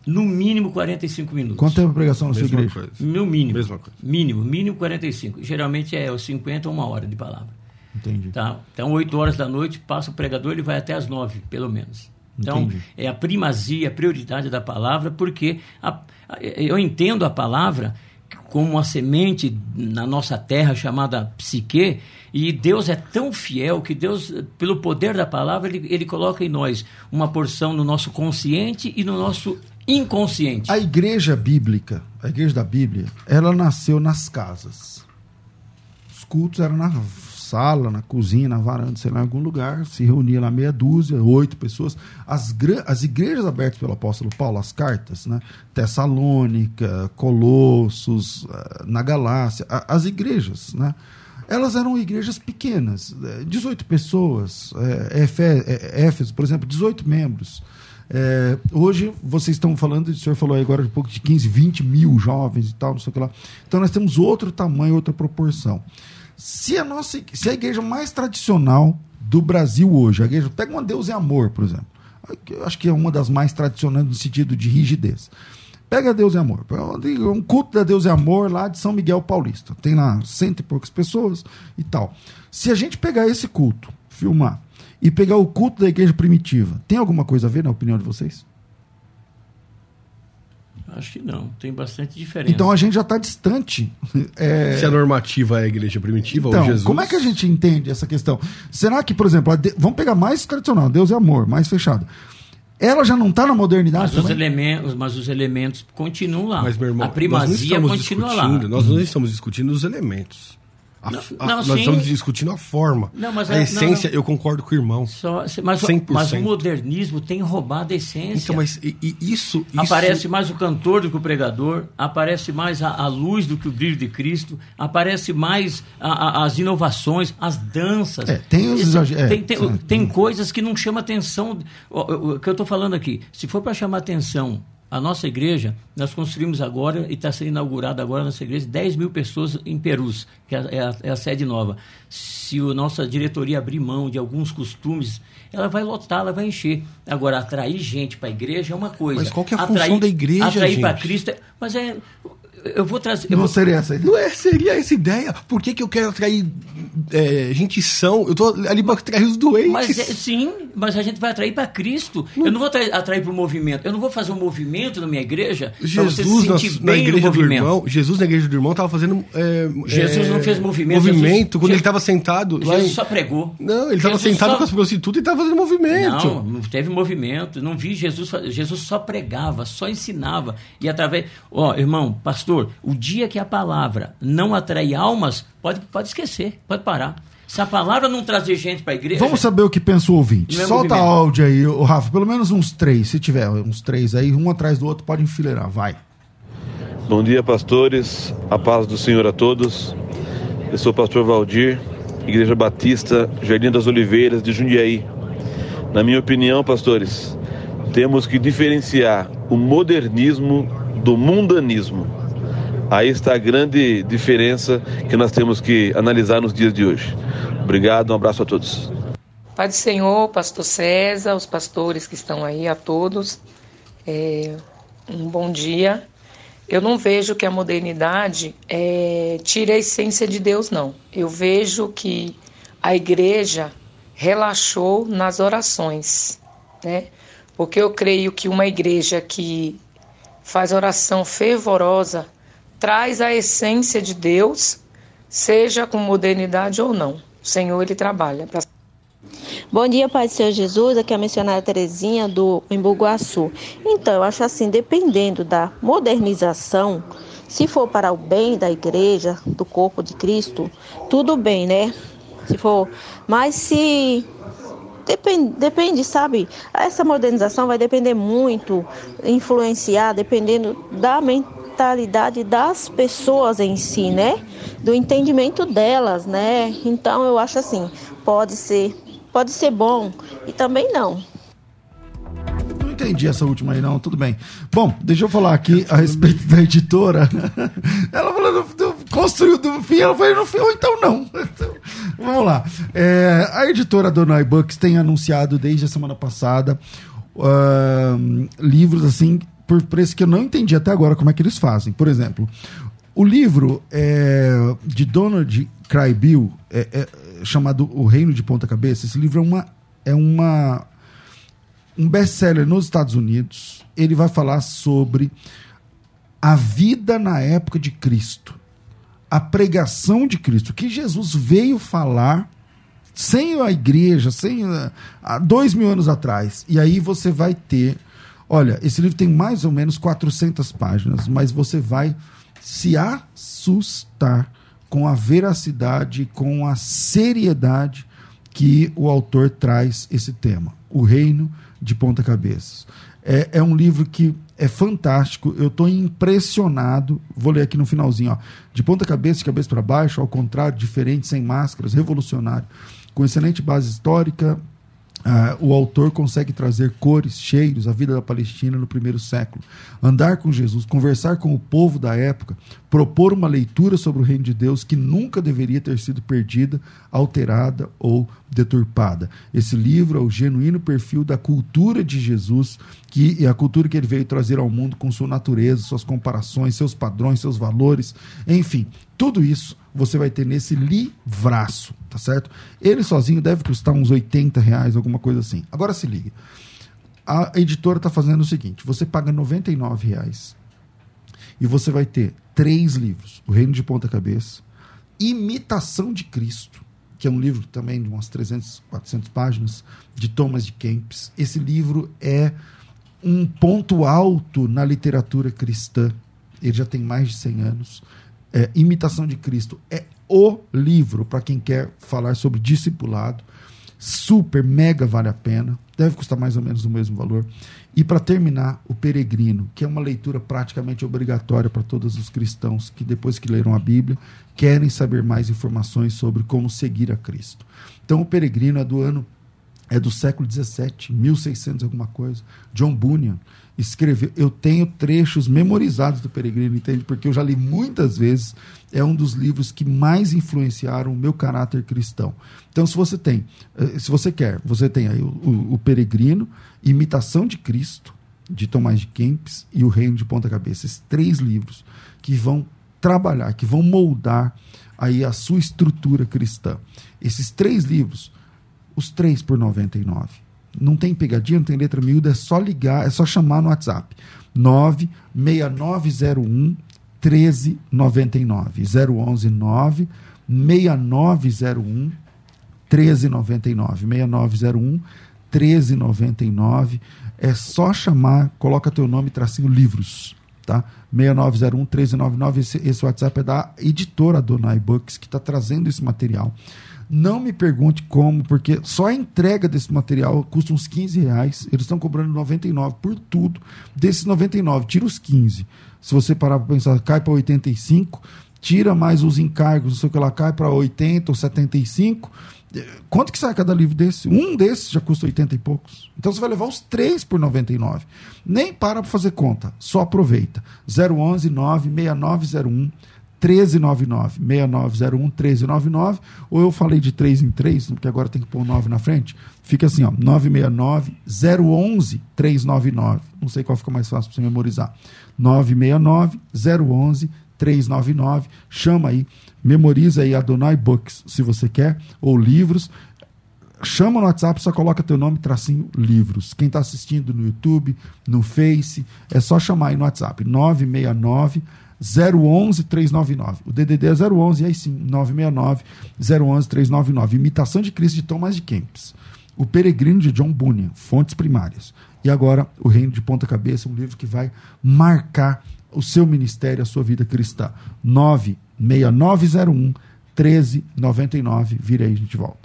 No mínimo 45 minutos. Quanto tempo é a pregação na sua igreja? coisa. No mínimo. Mesma coisa. Mínimo, mínimo 45. Geralmente é os 50 ou uma hora de palavra. Entendi. Tá? Então, 8 horas da noite, passa o pregador, ele vai até as 9, pelo menos. Então, Entendi. é a primazia, a prioridade da palavra, porque a- a- eu entendo a palavra como uma semente na nossa terra chamada psique, e Deus é tão fiel que Deus, pelo poder da palavra, ele, ele coloca em nós uma porção no nosso consciente e no nosso inconsciente. A igreja bíblica, a igreja da Bíblia, ela nasceu nas casas. Os cultos eram na sala, na cozinha, na varanda, sei lá, em algum lugar. Se reunia lá meia dúzia, oito pessoas. As, as igrejas abertas pelo apóstolo Paulo, as cartas, né? Tessalônica, Colossos, eh, na Galácia, as igrejas, né? Elas eram igrejas pequenas, eh, 18 pessoas. eh, Efé- eh, Éfeso, por exemplo, 18 membros. É, hoje vocês estão falando, o senhor falou agora um pouco de 15, 20 mil jovens e tal, não sei o que lá. Então nós temos outro tamanho, outra proporção. Se a nossa, se a igreja mais tradicional do Brasil hoje, a igreja, pega uma Deus e Amor, por exemplo. Eu acho que é uma das mais tradicionais no sentido de rigidez. Pega Deus e Amor. Pega Um culto da Deus e Amor lá de São Miguel Paulista. Tem lá cento e poucas pessoas e tal. Se a gente pegar esse culto, filmar, e pegar o culto da igreja primitiva, tem alguma coisa a ver, na opinião de vocês? Acho que não. Tem bastante diferença. Então a gente já está distante. [laughs] É... Se a normativa é a igreja primitiva então, ou Jesus. Como é que a gente entende essa questão? Será que, por exemplo, de... vamos pegar mais tradicional, Deus é amor, mais fechado. Ela já não está na modernidade. Mas os, elementos, mas os elementos continuam lá. Mas, meu irmão, a primazia continua lá. Nós não estamos discutindo os elementos. A, não, a, não, nós sim. estamos discutindo a forma. Não, mas a, a essência, eu concordo com o irmão. Só, mas, 100%. mas o modernismo tem roubado a essência. Então, mas e, e isso, isso, Aparece mais o cantor do que o pregador, aparece mais a, luz do que o brilho de Cristo, aparece mais as inovações, as danças. É, tem os Esse, é, tem, tem, tem, coisas que não chamam atenção. O, o que eu estou falando aqui, se for para chamar atenção a nossa igreja, nós construímos agora, e está sendo inaugurada agora a nossa igreja, 10 mil pessoas em Perus, que é a, é a sede nova. Se a nossa diretoria abrir mão de alguns costumes, ela vai lotar, ela vai encher. Agora, atrair gente para a igreja é uma coisa. Mas qual que é a atrair, função da igreja, Atrair para Cristo, é, mas é eu vou trazer. Eu não vou... seria essa ideia? Não é, seria essa ideia. Por que, que eu quero atrair é, gente são? Eu tô ali para atrair os doentes. Mas, é, sim, mas a gente vai atrair para Cristo. Não. Eu não vou atrair, atrair para o movimento. Eu não vou fazer um movimento na minha igreja Jesus se na, na igreja do irmão. Jesus na igreja do irmão estava fazendo. É, Jesus não fez movimento. Movimento Jesus, quando ele estava sentado. Jesus em... só pregou. Não, ele estava sentado só... com as prostitutas e estava fazendo movimento. Não, não teve movimento. Não vi Jesus. Jesus só pregava, só ensinava e através. Ó, oh, irmão, pastor, o dia que que a palavra não atrai almas, pode, pode esquecer, pode parar. Se a palavra não trazer gente para a igreja. Vamos saber o que pensa o ouvinte. Solta áudio aí, o Rafa, pelo menos uns três, se tiver uns três aí, um atrás do outro, pode enfileirar, vai. Bom dia, pastores. A paz do Senhor a todos. Eu sou o pastor Valdir, Igreja Batista, Jardim das Oliveiras, de Jundiaí. Na minha opinião, pastores, temos que diferenciar o modernismo do mundanismo. Aí está a grande diferença que nós temos que analisar nos dias de hoje. Obrigado, um abraço a todos. Pai do Senhor, pastor César, os pastores que estão aí, a todos, é, um bom dia. Eu não vejo que a modernidade é, tire a essência de Deus, não. Eu vejo que a igreja relaxou nas orações, né? Porque eu creio que uma igreja que faz oração fervorosa traz a essência de Deus, seja com modernidade ou não. O Senhor, Ele trabalha. Pra... Bom dia, Pai do Senhor Jesus. Aqui é a missionária Terezinha do Embu-Guaçu. Então, eu acho assim, dependendo da modernização, se for para o bem da igreja, do corpo de Cristo, tudo bem, né? Se for, mas se depende, depende, sabe? Essa modernização vai depender muito, influenciar, dependendo da mentalidade mentalidade das pessoas em si, né? Do entendimento delas, né? Então eu acho assim, pode ser, pode ser bom e também não. Não entendi essa última aí, não. Tudo bem. Bom, deixa eu falar aqui a respeito da editora. [laughs] Ela falou do, construiu do fim, ela falou no fim, ou então não. [laughs] Vamos lá. É, a editora Donai Books tem anunciado desde a semana passada uh, livros assim por preço que eu não entendi até agora como é que eles fazem. Por exemplo, o livro é, de Donald Crybill, é, é, chamado O Reino de Ponta Cabeça, esse livro é uma, é uma um best-seller nos Estados Unidos. Ele vai falar sobre a vida na época de Cristo, a pregação de Cristo, que Jesus veio falar sem a igreja, sem há dois mil anos atrás. E aí você vai ter Olha, esse livro tem mais ou menos 400 páginas, mas você vai se assustar com a veracidade, com a seriedade que o autor traz esse tema, O Reino de Ponta Cabeças. É, é um livro que é fantástico, eu estou impressionado. Vou ler aqui no finalzinho: ó. de ponta cabeça, de cabeça para baixo, ao contrário, diferente, sem máscaras, revolucionário, com excelente base histórica, Uh, o autor consegue trazer cores, cheiros, a vida da Palestina no primeiro século. Andar com Jesus, conversar com o povo da época, propor uma leitura sobre o reino de Deus que nunca deveria ter sido perdida, alterada ou deturpada. Esse livro é o genuíno perfil da cultura de Jesus, que é a cultura que ele veio trazer ao mundo com sua natureza, suas comparações, seus padrões, seus valores, enfim, tudo isso você vai ter nesse livraço, tá certo? Ele sozinho deve custar uns 80 reais, alguma coisa assim. Agora se liga. A editora está fazendo o seguinte: você paga 99 reais E você vai ter três livros: O Reino de Ponta Cabeça, Imitação de Cristo, que é um livro também de umas 300, 400 páginas, de Thomas de Kempis. Esse livro é um ponto alto na literatura cristã. Ele já tem mais de 100 anos. É, Imitação de Cristo é o livro para quem quer falar sobre discipulado. Super, mega vale a pena. Deve custar mais ou menos o mesmo valor. E para terminar, O Peregrino, que é uma leitura praticamente obrigatória para todos os cristãos que, depois que leram a Bíblia, querem saber mais informações sobre como seguir a Cristo. Então, O Peregrino é do ano é do século XVII, 1600 alguma coisa. John Bunyan escreveu. Eu tenho trechos memorizados do Peregrino, entende? Porque eu já li muitas vezes. É um dos livros que mais influenciaram o meu caráter cristão. Então, se você tem, eh, se você quer, você tem aí o, o, o Peregrino, Imitação de Cristo, de Tomás de Kempis, e O Reino de Ponta Cabeça. Esses três livros que vão trabalhar, que vão moldar aí a sua estrutura cristã. Esses três livros, os três por 99 não tem pegadinha, não tem letra miúda, é só ligar, é só chamar no WhatsApp. 96901 1399. 011 9 6901 1399. 6901 1399. É só chamar, coloca teu nome tracinho livros, tá? 6901 1399. Esse, esse WhatsApp é da editora Donai Books que está trazendo esse material. Não me pergunte como, porque só a entrega desse material custa uns 15 reais. Eles estão cobrando 99 por tudo. Desses 99, tira os 15. Se você parar para pensar, cai para 85, tira mais os encargos, não sei o que lá, cai para 80 ou 75. Quanto que sai cada livro desse? Um desses já custa 80 e poucos. Então você vai levar os três por 99. Nem para para fazer conta, só aproveita. 011 96901 1399 6901 1399 ou eu falei de 3 em 3, porque agora tem que pôr 9 na frente. Fica assim, ó, 969 011 399. Não sei qual fica mais fácil para você memorizar. 969 011 399. Chama aí, memoriza aí Adonai Books, se você quer, ou livros. Chama no WhatsApp, só coloca teu nome, tracinho, livros. Quem está assistindo no YouTube, no Face, é só chamar aí no WhatsApp. 969 011 399. O DDD é 011, aí sim, 969 011 399. Imitação de Cristo de Thomas de Kempis. O Peregrino de John Bunyan, fontes primárias. E agora, O Reino de Ponta Cabeça, um livro que vai marcar o seu ministério, a sua vida cristã. 96901 1399. Vira aí, a gente volta.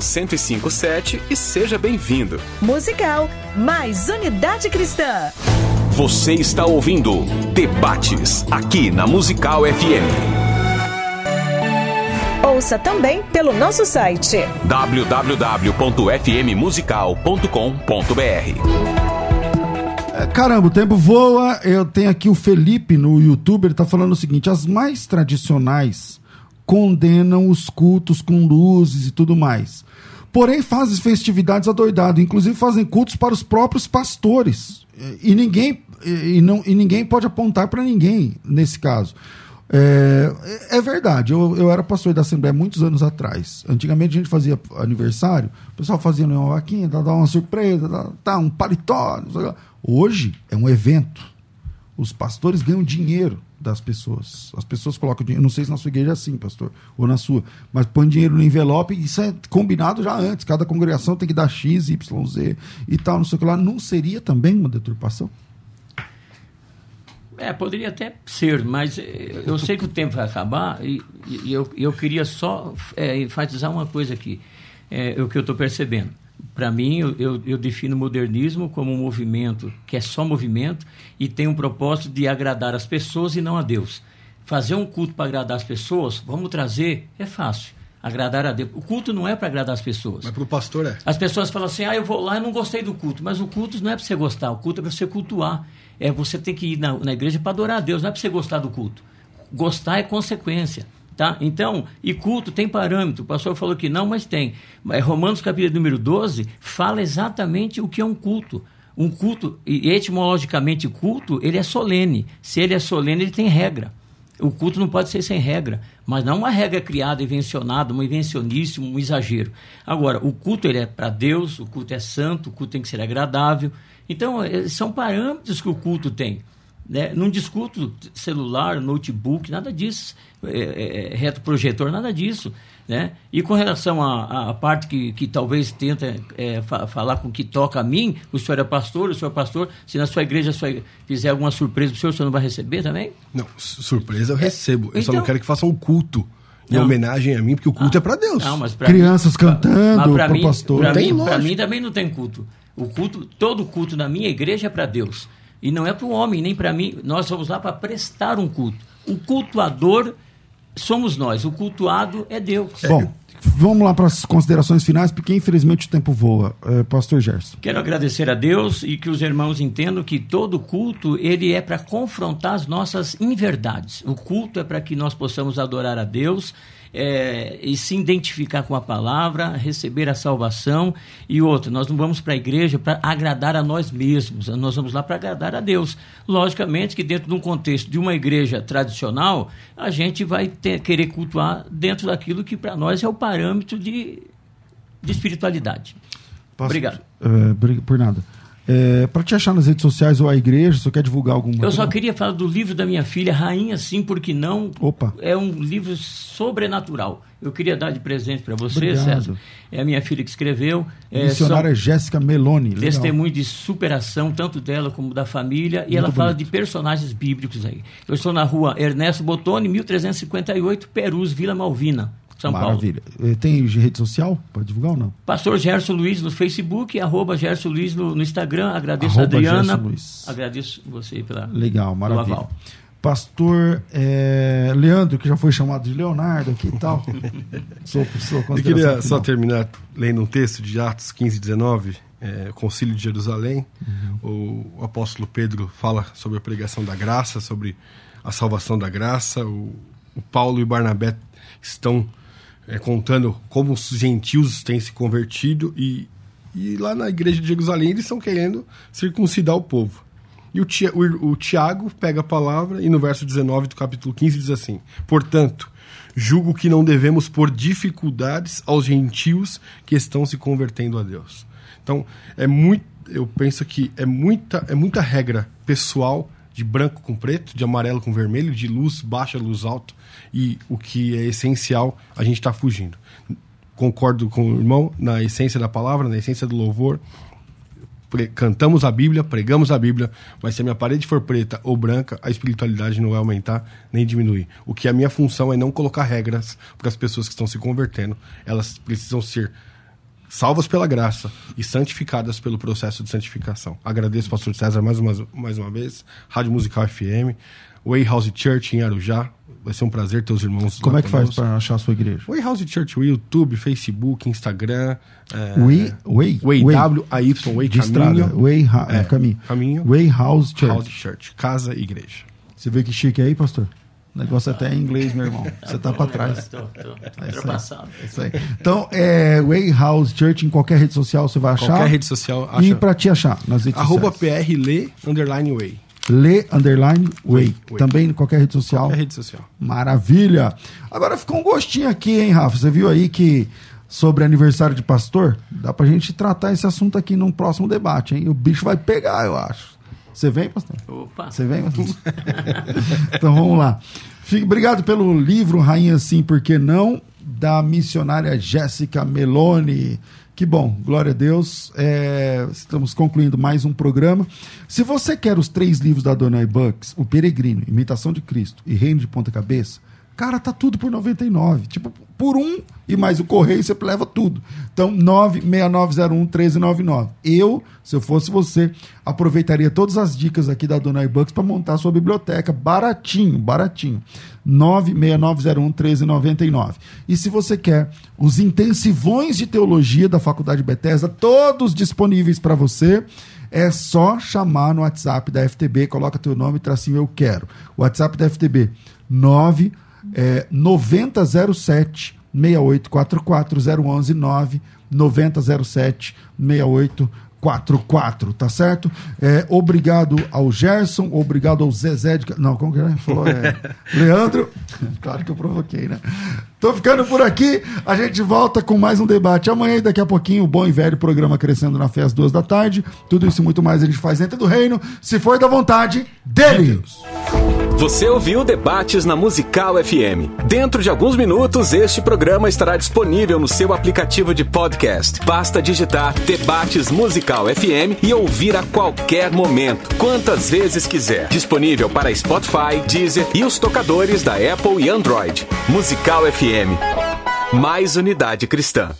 1057 e seja bem-vindo. Musical, mais unidade cristã. Você está ouvindo Debates aqui na Musical FM. Ouça também pelo nosso site www.fmmusical.com.br. É, caramba, o tempo voa. Eu tenho aqui o Felipe no YouTube, ele está falando o seguinte: as mais tradicionais condenam os cultos com luzes e tudo mais. Porém, fazem festividades adoidado, inclusive fazem cultos para os próprios pastores. E ninguém, e não, e ninguém pode apontar para ninguém nesse caso. É, é verdade, eu, eu era pastor da Assembleia muitos anos atrás. Antigamente a gente fazia aniversário, o pessoal fazia uma vaquinha, dava uma surpresa, dá, tá, um paletó. Hoje é um evento. Os pastores ganham dinheiro das pessoas. As pessoas colocam dinheiro. Não sei se na sua igreja é assim, pastor, ou na sua, mas põe dinheiro no envelope isso é combinado já antes. Cada congregação tem que dar X, Y, Z e tal, não sei o que lá. Não seria também uma deturpação? É, poderia até ser, mas eu sei que o tempo vai acabar e, e eu, eu queria só é, enfatizar uma coisa aqui, é, o que eu estou percebendo. Para mim, eu, eu, defino o modernismo como um movimento que é só movimento e tem um propósito de agradar as pessoas e não a Deus. Fazer um culto para agradar as pessoas, vamos trazer, é fácil. Agradar a Deus. O culto não é para agradar as pessoas. Mas para o pastor é. As pessoas falam assim: ah, eu vou lá e não gostei do culto. Mas o culto não é para você gostar, o culto é para você cultuar. É, você tem que ir na, na igreja para adorar a Deus, não é para você gostar do culto. Gostar é consequência. Tá? Então, e culto tem parâmetro. O pastor falou que não, mas tem. Romanos capítulo número 12 fala exatamente o que é um culto. Um culto, e etimologicamente culto, ele é solene. Se ele é solene, ele tem regra. O culto não pode ser sem regra, mas não uma regra criada, invencionada, uma invencionice, um exagero. Agora, o culto ele é para Deus, o culto é santo, o culto tem que ser agradável. Então, eh, são parâmetros que o culto tem. Né? Não discuto celular, notebook, nada disso, é, é, é reto projetor, nada disso. Né? E com relação à, parte que, que talvez tenta é, fa falar com que toca a mim, o senhor é pastor, o senhor é pastor, se na sua igreja sua, fizer alguma surpresa para o senhor, o senhor não vai receber também? Não, surpresa eu recebo. Eu então, só não então- quero que façam um culto em não. homenagem a mim, porque o culto ah, é para Deus. Não, Crianças mim, cantando, para mim, pastor. Para mim, mim também não tem culto. O culto, todo culto na minha igreja é para Deus. E não é para o homem, nem para mim. Nós vamos lá para prestar um culto. O cultuador somos nós, o cultuado é Deus. Bom, vamos lá para as considerações finais, porque infelizmente o tempo voa. É, Pastor Gerson. Quero agradecer a Deus e que os irmãos entendam que todo culto ele é para confrontar as nossas inverdades. O culto é para que nós possamos adorar a Deus é, e se identificar com a palavra, receber a salvação. E outra, nós não vamos para a igreja para agradar a nós mesmos, nós vamos lá para agradar a Deus. Logicamente que dentro de um contexto de uma igreja tradicional, a gente vai ter, querer cultuar dentro daquilo que para nós é o parâmetro de, de espiritualidade. Posso, Obrigado. É, por nada. É, para te achar nas redes sociais ou a igreja, você quer divulgar algum Eu só queria falar do livro da minha filha, Rainha Sim, porque não. Opa. É um livro sobrenatural. Eu queria dar de presente para você, Obrigado. César. É a minha filha que escreveu. É, Missionária é, Jéssica Meloni. Legal. Testemunho de superação, tanto dela como da família. Muito e ela bonito. fala de personagens bíblicos aí. Eu estou na rua Ernesto Botoni, 1358, Perus, Vila Malvina. São Maravilha. Paulo. Eh, tem rede social para divulgar ou não? Pastor Gerson Luiz no Facebook, arroba Gerson Luiz no, no Instagram. Agradeço arroba a Adriana. Agradeço você pela Legal, maravilha. Pastor é, Leandro, que já foi chamado de Leonardo aqui e tal. [laughs] sou, sou Eu queria final. só terminar lendo um texto de Atos 15, 19, é, Concílio de Jerusalém. Uhum. O, o, apóstolo Pedro fala sobre a pregação da graça, sobre a salvação da graça. O, o Paulo e Barnabé estão é, contando como os gentios têm se convertido e, e lá na igreja de Jerusalém eles estão querendo circuncidar o povo. E o, o, o Tiago pega a palavra e no verso 19 do capítulo 15 diz assim: Portanto, julgo que não devemos pôr dificuldades aos gentios que estão se convertendo a Deus. Então, é muito, eu penso que é muita, é muita regra pessoal de branco com preto, de amarelo com vermelho, de luz baixa, luz alta, e o que é essencial, a gente está fugindo. Concordo com o irmão na essência da palavra, na essência do louvor. Cantamos a Bíblia, pregamos a Bíblia, mas se a minha parede for preta ou branca, a espiritualidade não vai aumentar nem diminuir. O que a minha função é não colocar regras para as pessoas que estão se convertendo. Elas precisam ser salvas pela graça e santificadas pelo processo de santificação. Agradeço, pastor César, mais uma, mais uma vez. Rádio Musical FM, Way House Church em Arujá. Vai ser um prazer ter os irmãos Como é que faz para achar a sua igreja? Way House Church, YouTube, Facebook, Instagram. É, Way, Way, Way, W-A-Y, Way, de caminho. Estrada, way, é, caminho. Caminho. Way House Church. House Church, casa e igreja. Você vê que chique aí, pastor? O negócio até é em inglês, meu irmão. [laughs] Você tá para trás. Estou, estou, ultrapassado. É isso aí. Então, é Way House Church em qualquer rede social você vai achar. Qualquer rede social acha. E para te achar nas redes Arroba sociais. PR Lê underline Way. Lê underline way. way. Também em qualquer rede social. Qualquer rede social. Maravilha. Agora ficou um gostinho aqui, hein, Rafa? Você viu aí que sobre aniversário de pastor, dá pra gente tratar esse assunto aqui num próximo debate, hein? O bicho vai pegar, eu acho. Você vem, pastor? Opa! Você vem, pastor? [laughs] então vamos lá. Fique, obrigado pelo livro Rainha Sim, Por Que Não? Da missionária Jéssica Meloni. Que bom, glória a Deus. É, estamos concluindo mais um programa. Se você quer os três livros da Dona Bucks, O Peregrino, Imitação de Cristo e Reino de Ponta Cabeça, Cara, tá tudo por 99. Tipo, por um e mais o correio você leva tudo. Então, 96901-1399. Eu, se eu fosse você, aproveitaria todas as dicas aqui da Dona iBooks para montar sua biblioteca. Baratinho, baratinho. 96901-1399. E se você quer os intensivões de teologia da Faculdade Bethesda, todos disponíveis para você É só chamar no WhatsApp da FTB, coloca teu nome, tracinho eu quero. WhatsApp da FTB 9 é, 9007 6844 011 9 9007 6844, tá certo? É, obrigado ao Gerson, obrigado ao Zezé de... Não, como que é? Falou, é... [laughs] Leandro, claro que eu provoquei, né? Tô ficando por aqui, a gente volta com mais um debate amanhã e daqui a pouquinho o bom e velho programa Crescendo na Fé às duas da tarde. Tudo isso e muito mais a gente faz dentro do reino, se for da vontade dele. Você ouviu Debates na Musical FM. Dentro de alguns minutos, este programa estará disponível no seu aplicativo de podcast. Basta digitar Debates Musical FM e ouvir a qualquer momento, quantas vezes quiser. Disponível para Spotify, Deezer e os tocadores da Apple e Android. Musical FM. Mais unidade cristã.